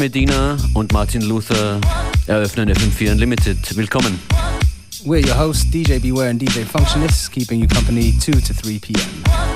Medina und Martin Luther eröffnen FM4 Unlimited. Willkommen. We're your hosts, DJ Beware and DJ Functionist, keeping you company 2 to 3 p.m.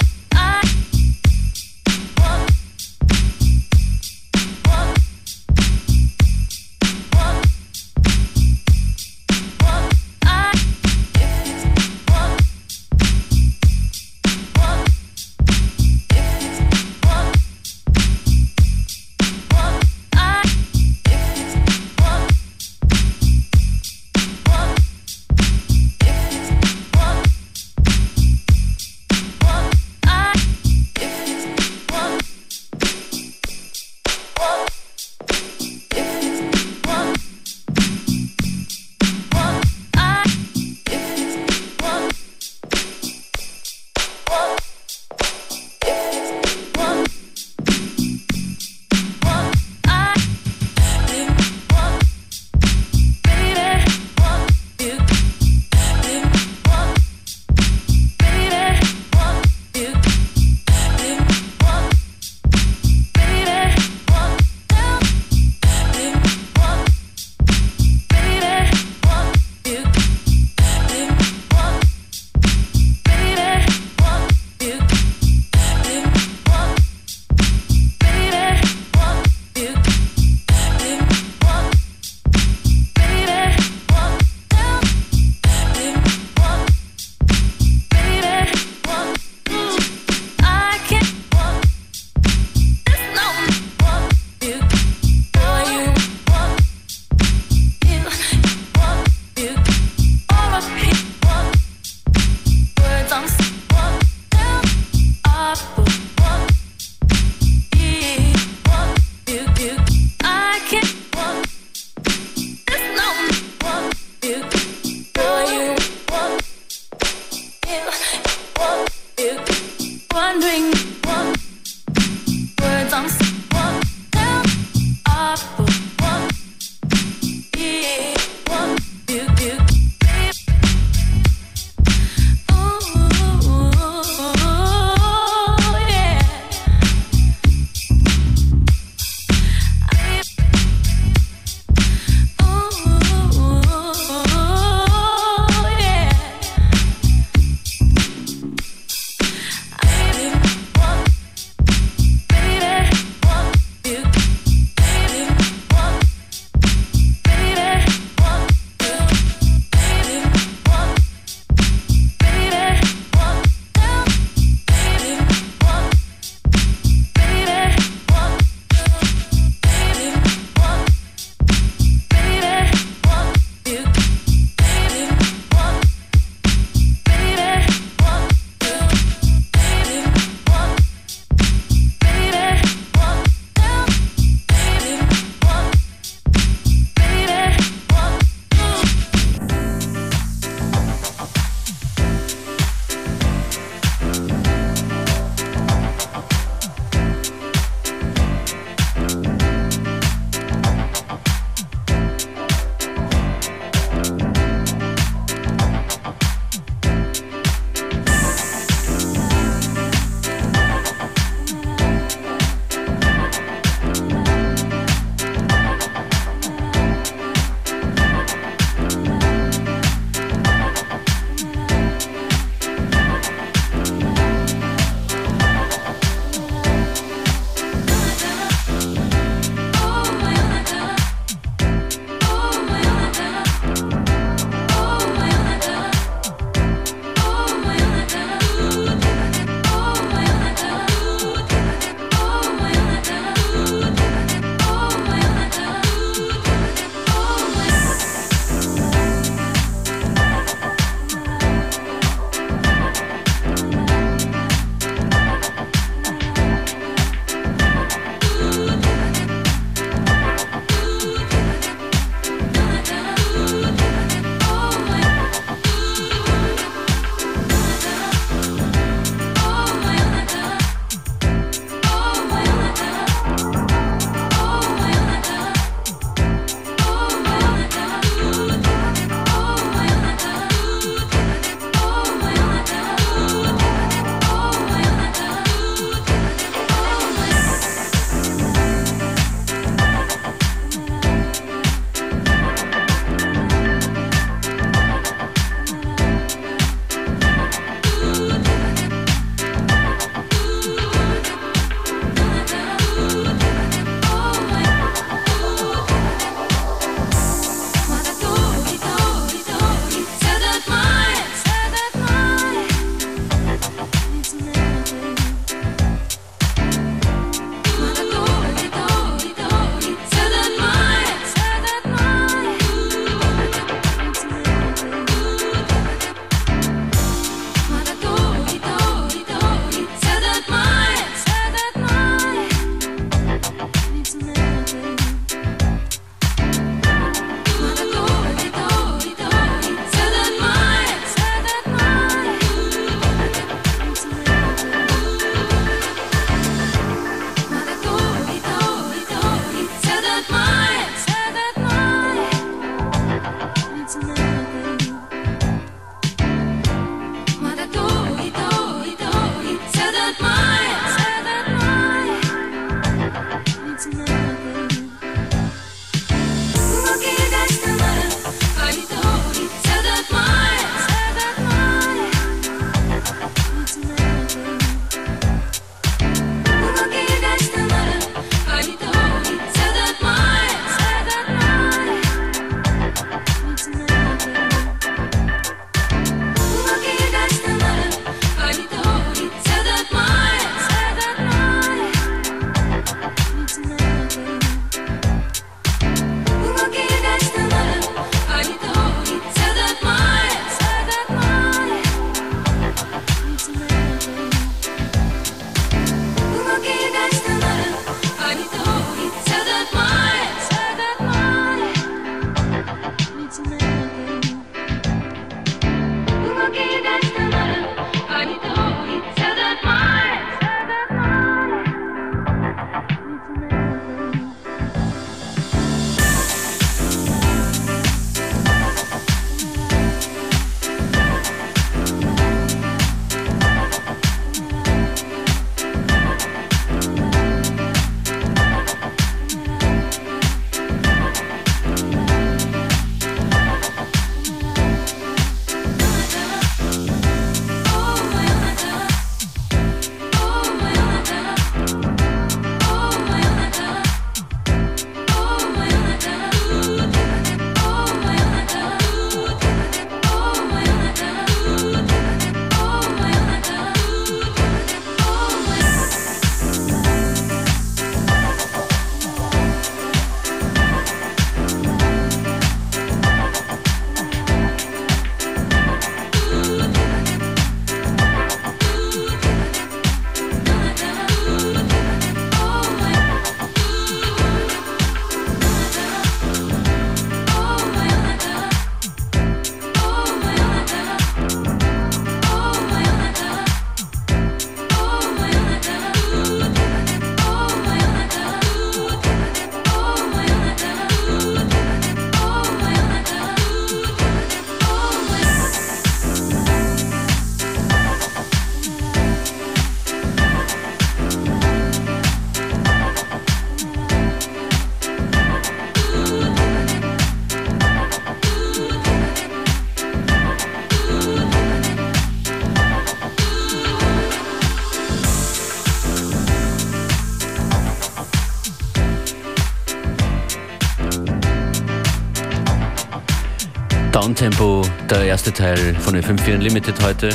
Downtempo, der erste Teil von FM4 Unlimited heute.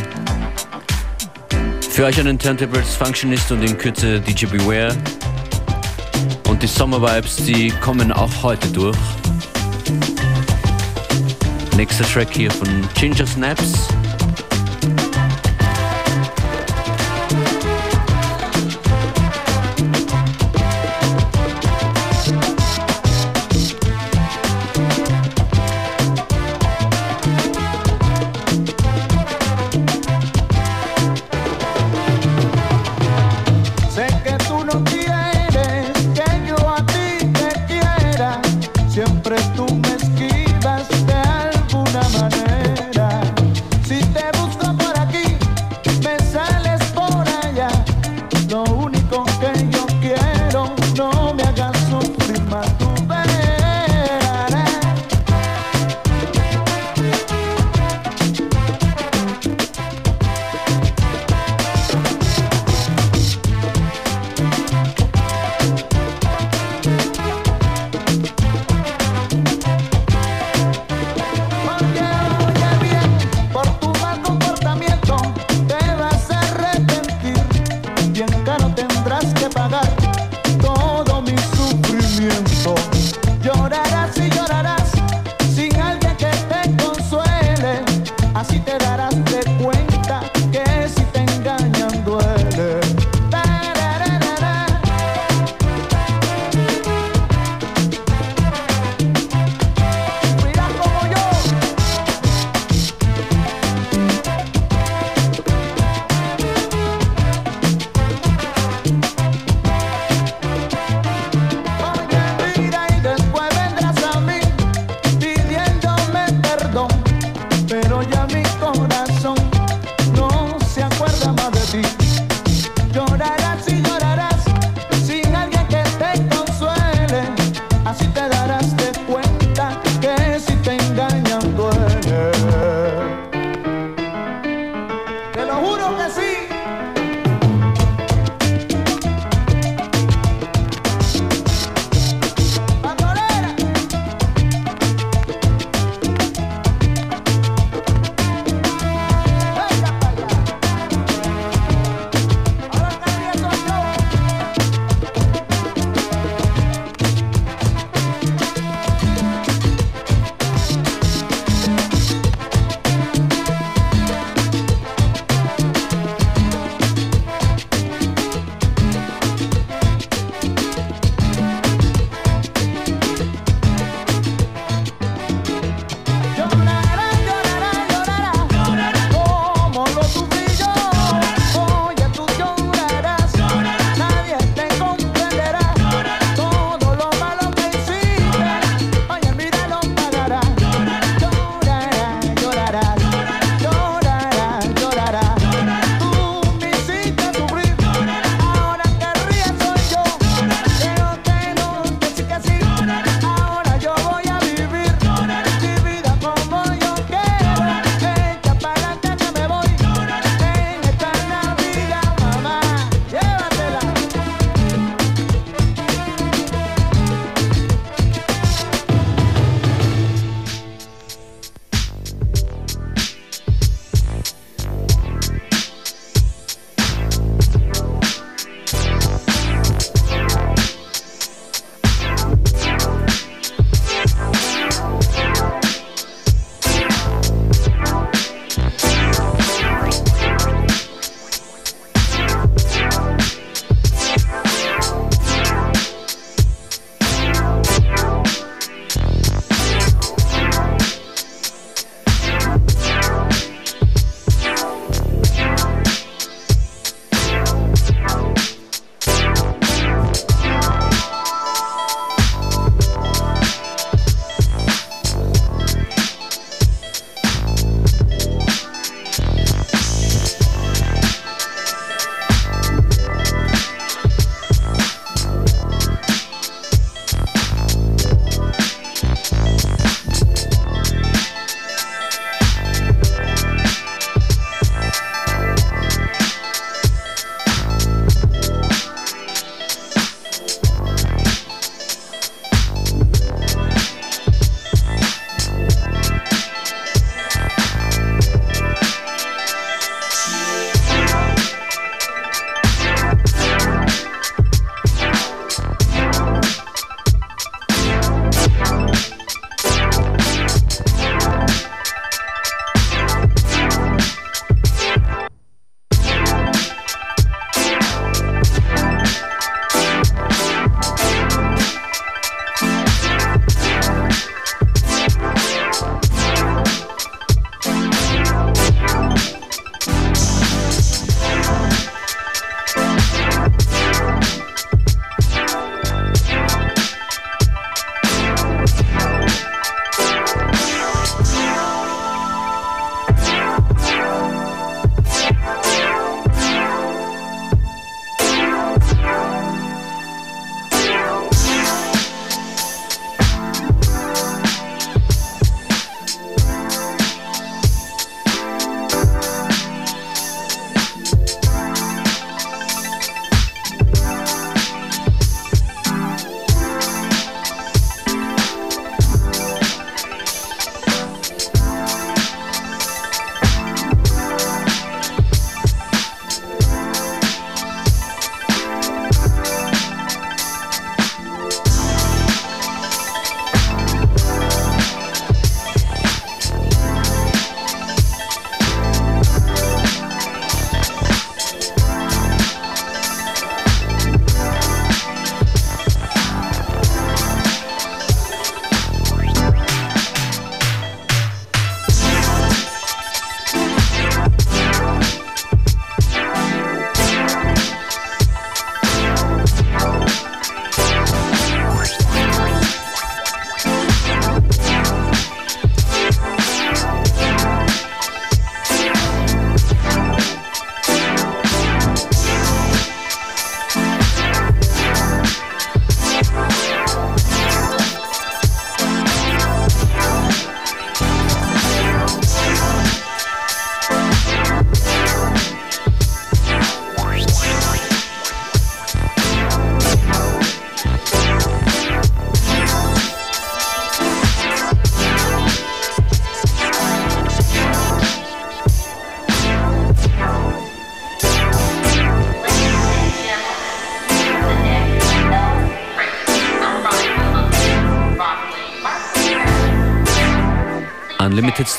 Für euch den Turntables Functionist und in Kürze DJ Beware. Und die Summer Vibes, die kommen auch heute durch. Nächster Track hier von Ginger Snaps.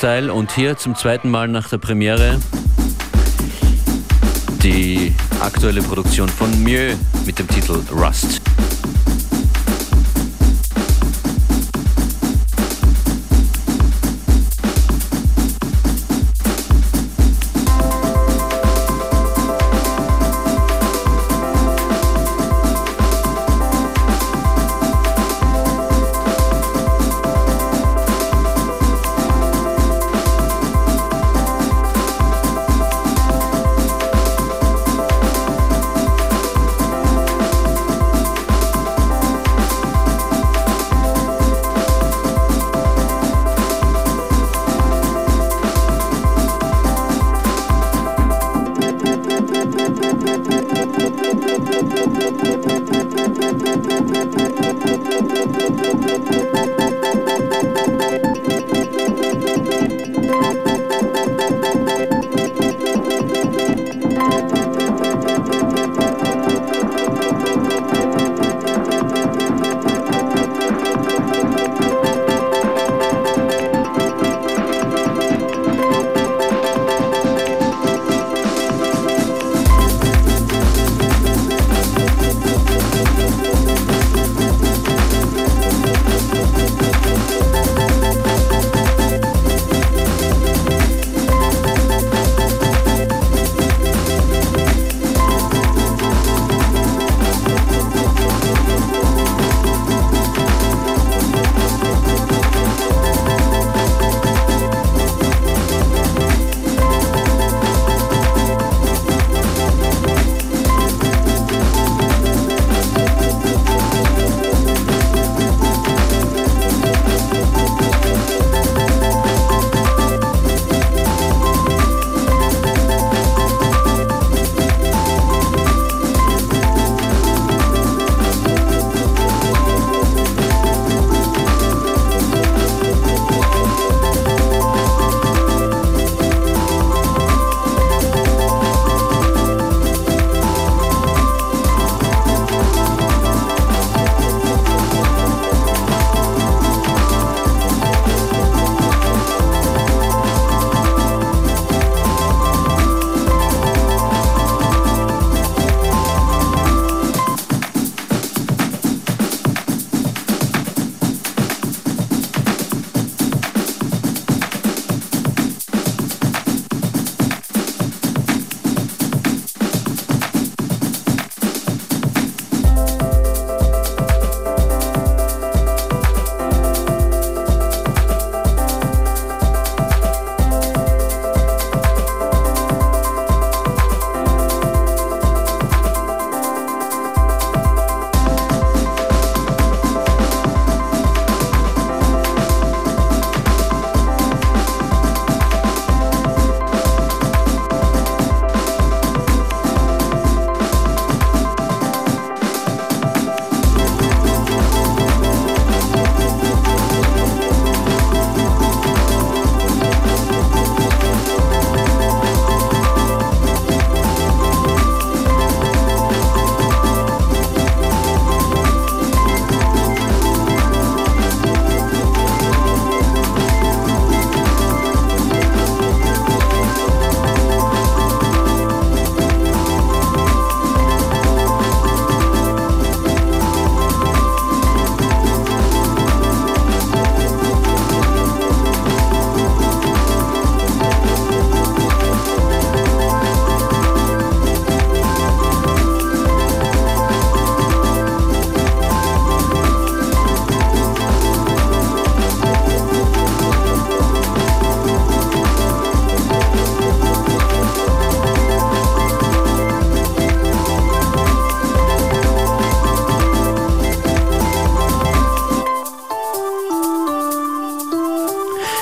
Style und hier zum zweiten Mal nach der Premiere die aktuelle Produktion von Mieux mit dem Titel Rust.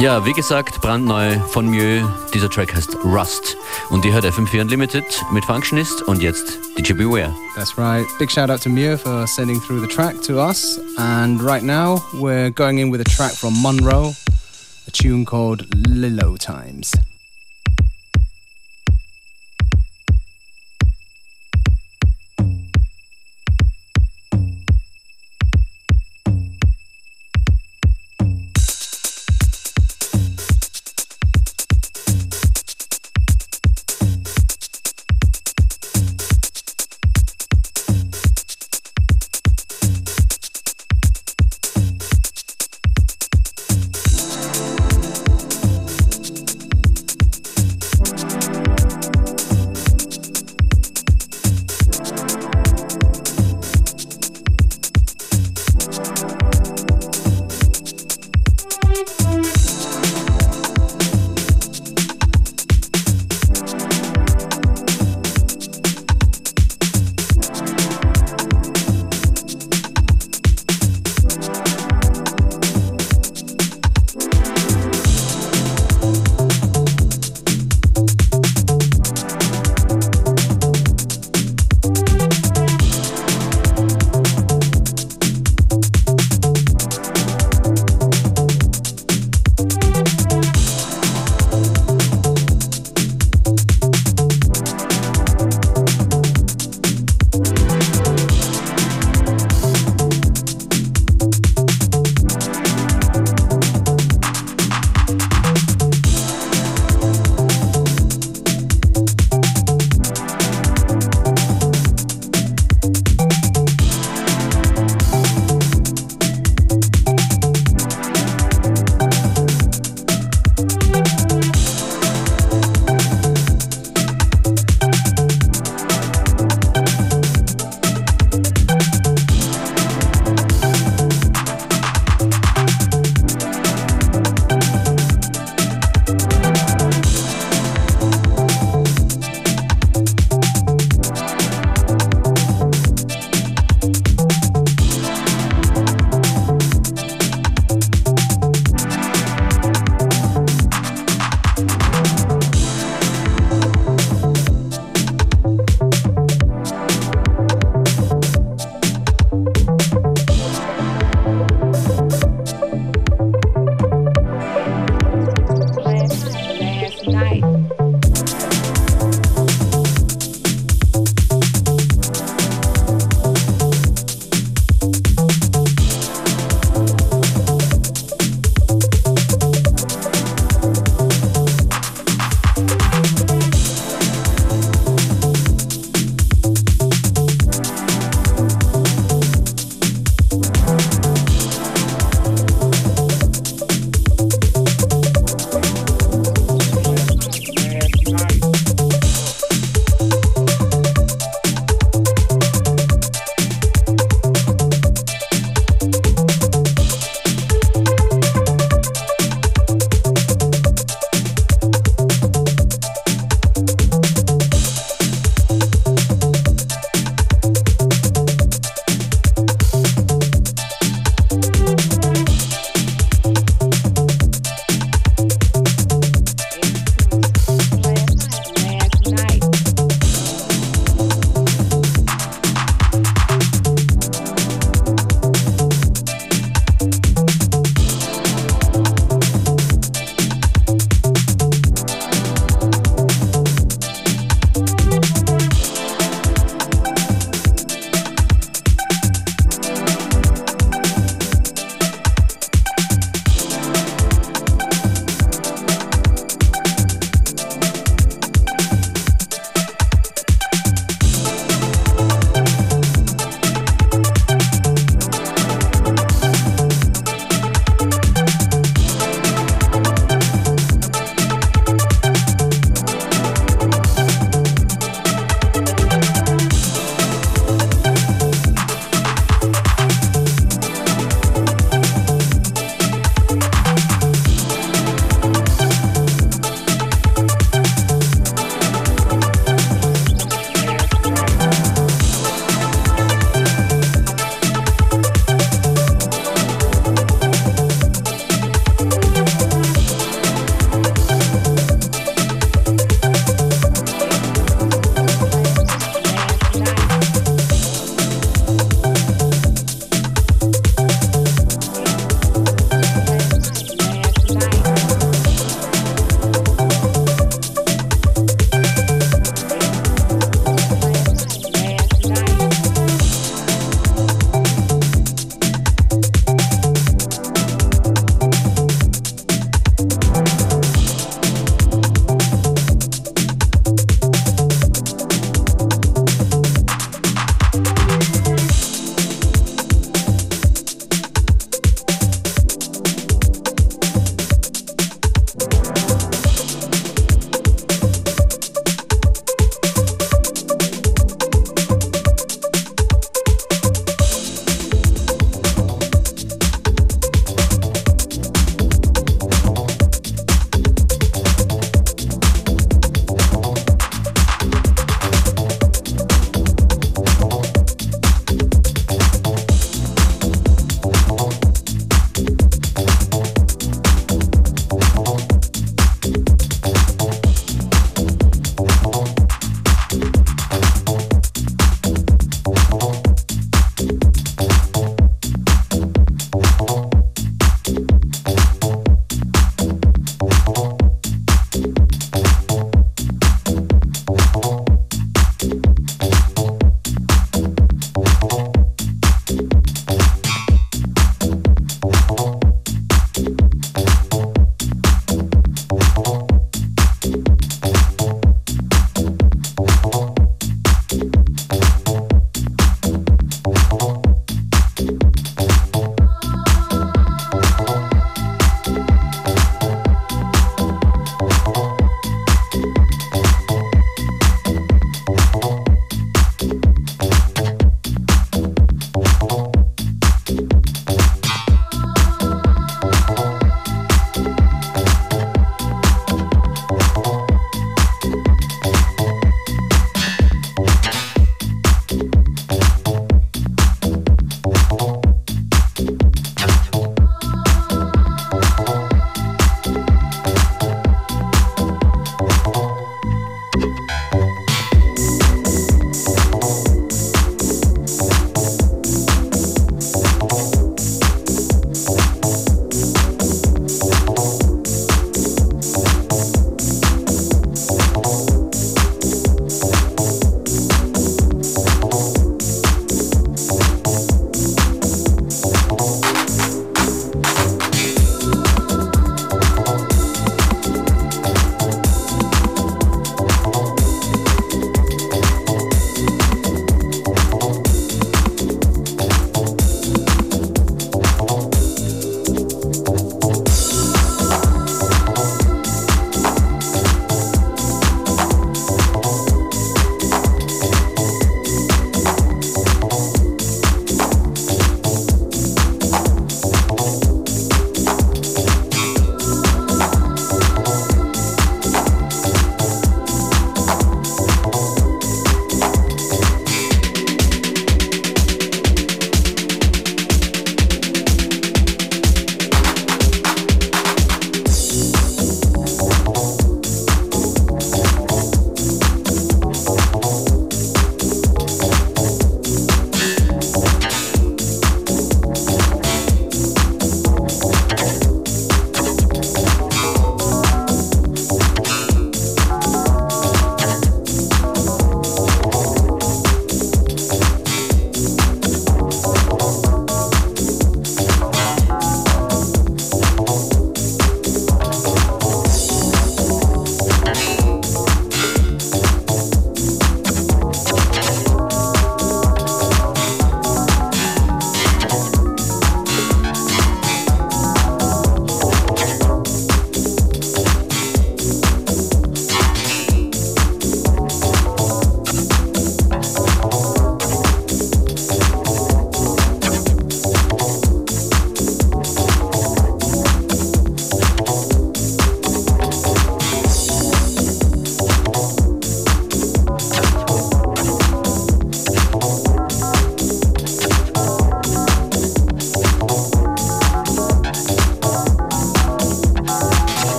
Ja, wie gesagt, brandneu von Mieux. Dieser Track heißt Rust. Und ihr hört FM4 Unlimited mit Functionist und jetzt DJ Beware. That's right. Big shout out to Mieux for sending through the track to us. And right now, we're going in with a track from Monroe, a tune called Lilo Times.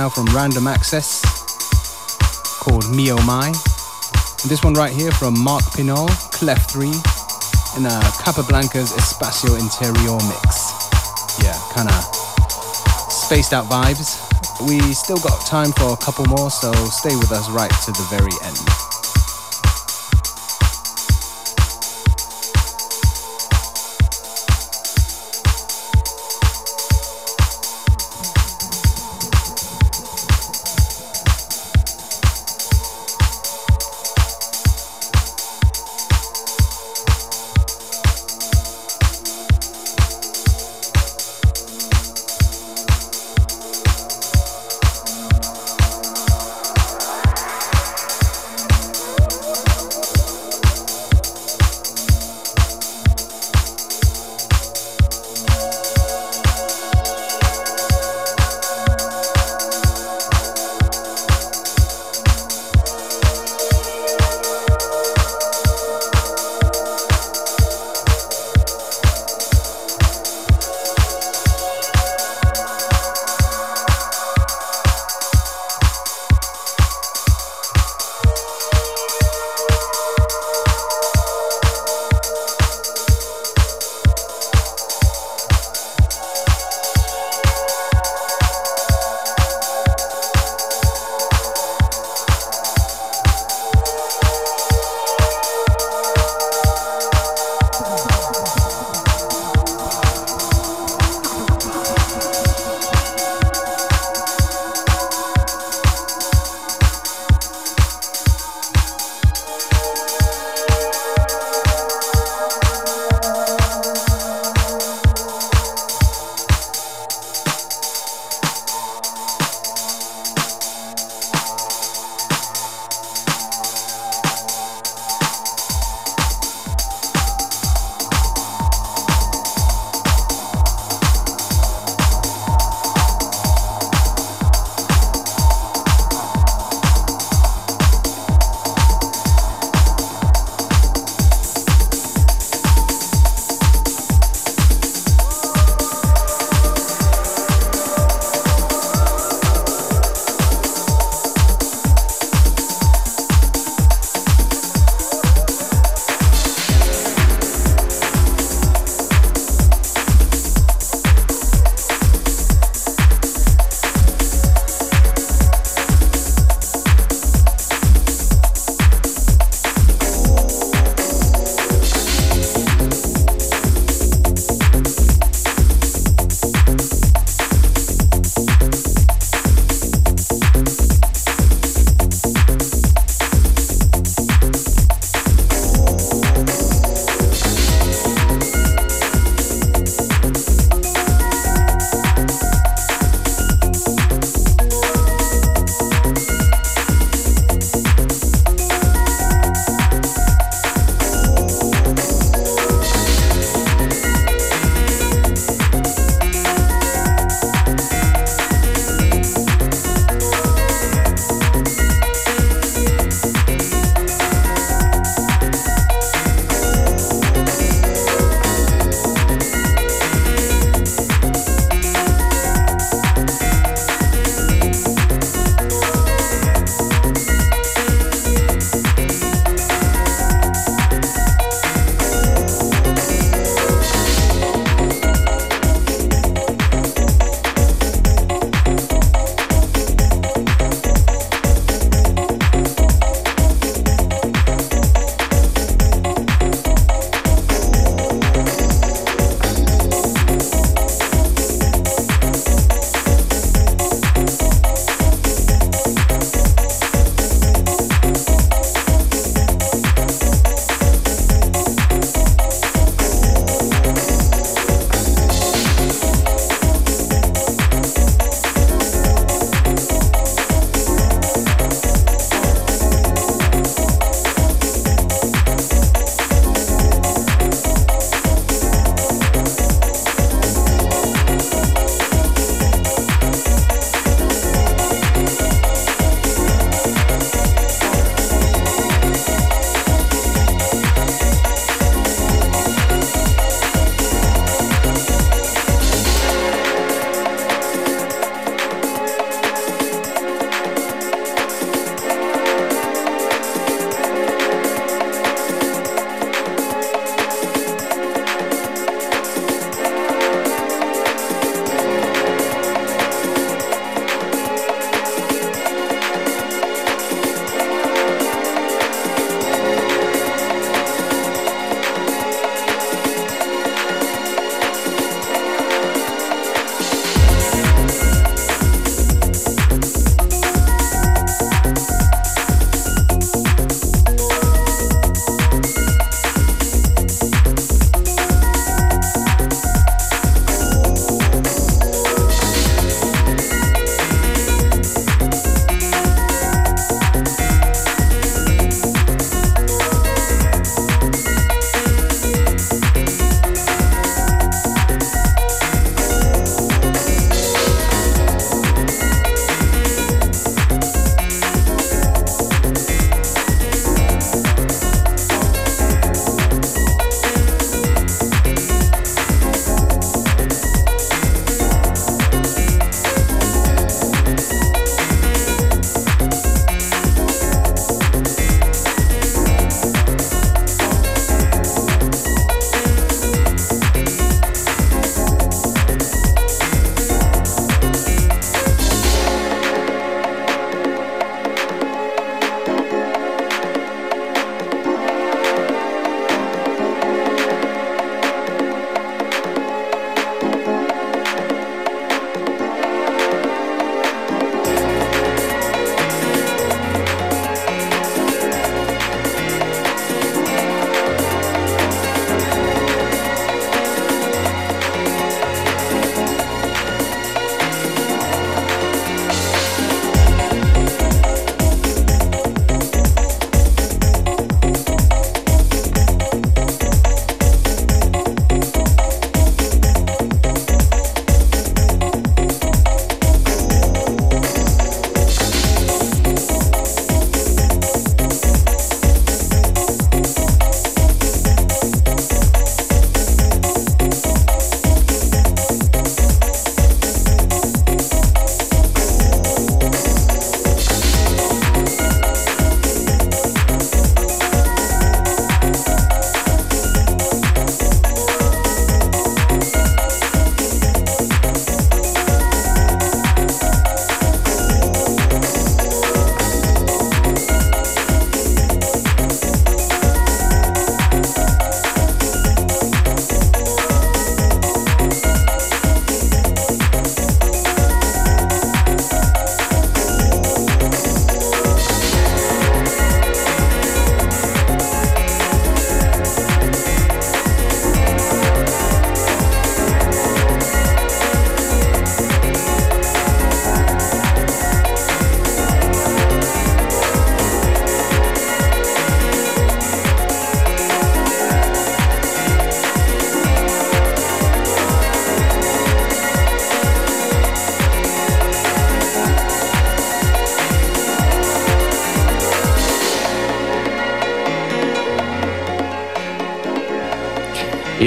Now from Random Access called Me Oh My. And this one right here from Mark Pinol, Clef 3, in a Capablanca's Espacio Interior mix. Yeah, kinda spaced out vibes. We still got time for a couple more, so stay with us right to the very end.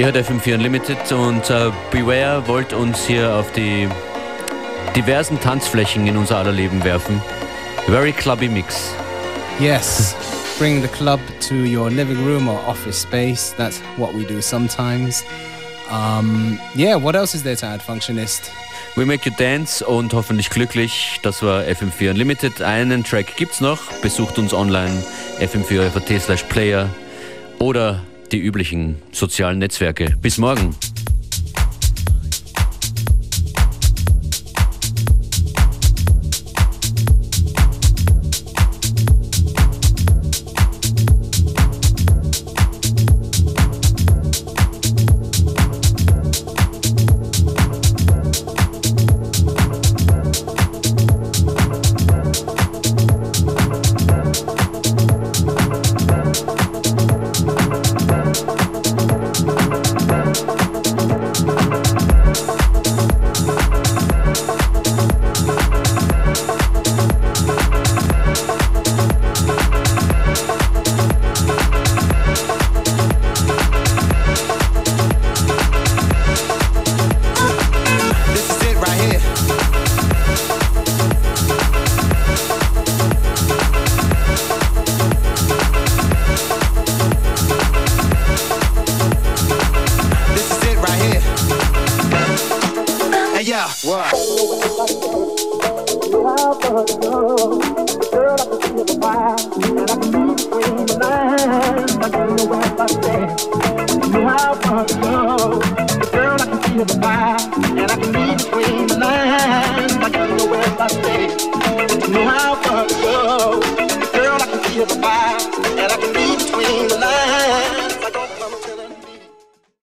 Ihr hört FM4 Unlimited und uh, Beware wollt uns hier auf die diversen Tanzflächen in unser aller Leben werfen. Very clubby mix. Yes. Bring the club to your living room or office space. That's what we do sometimes. Um, yeah, what else is there to add, Functionist? We Make You Dance und hoffentlich glücklich. Das war FM4 Unlimited. Einen Track gibt's noch. Besucht uns online fm4.at slash player oder die üblichen sozialen Netzwerke. Bis morgen.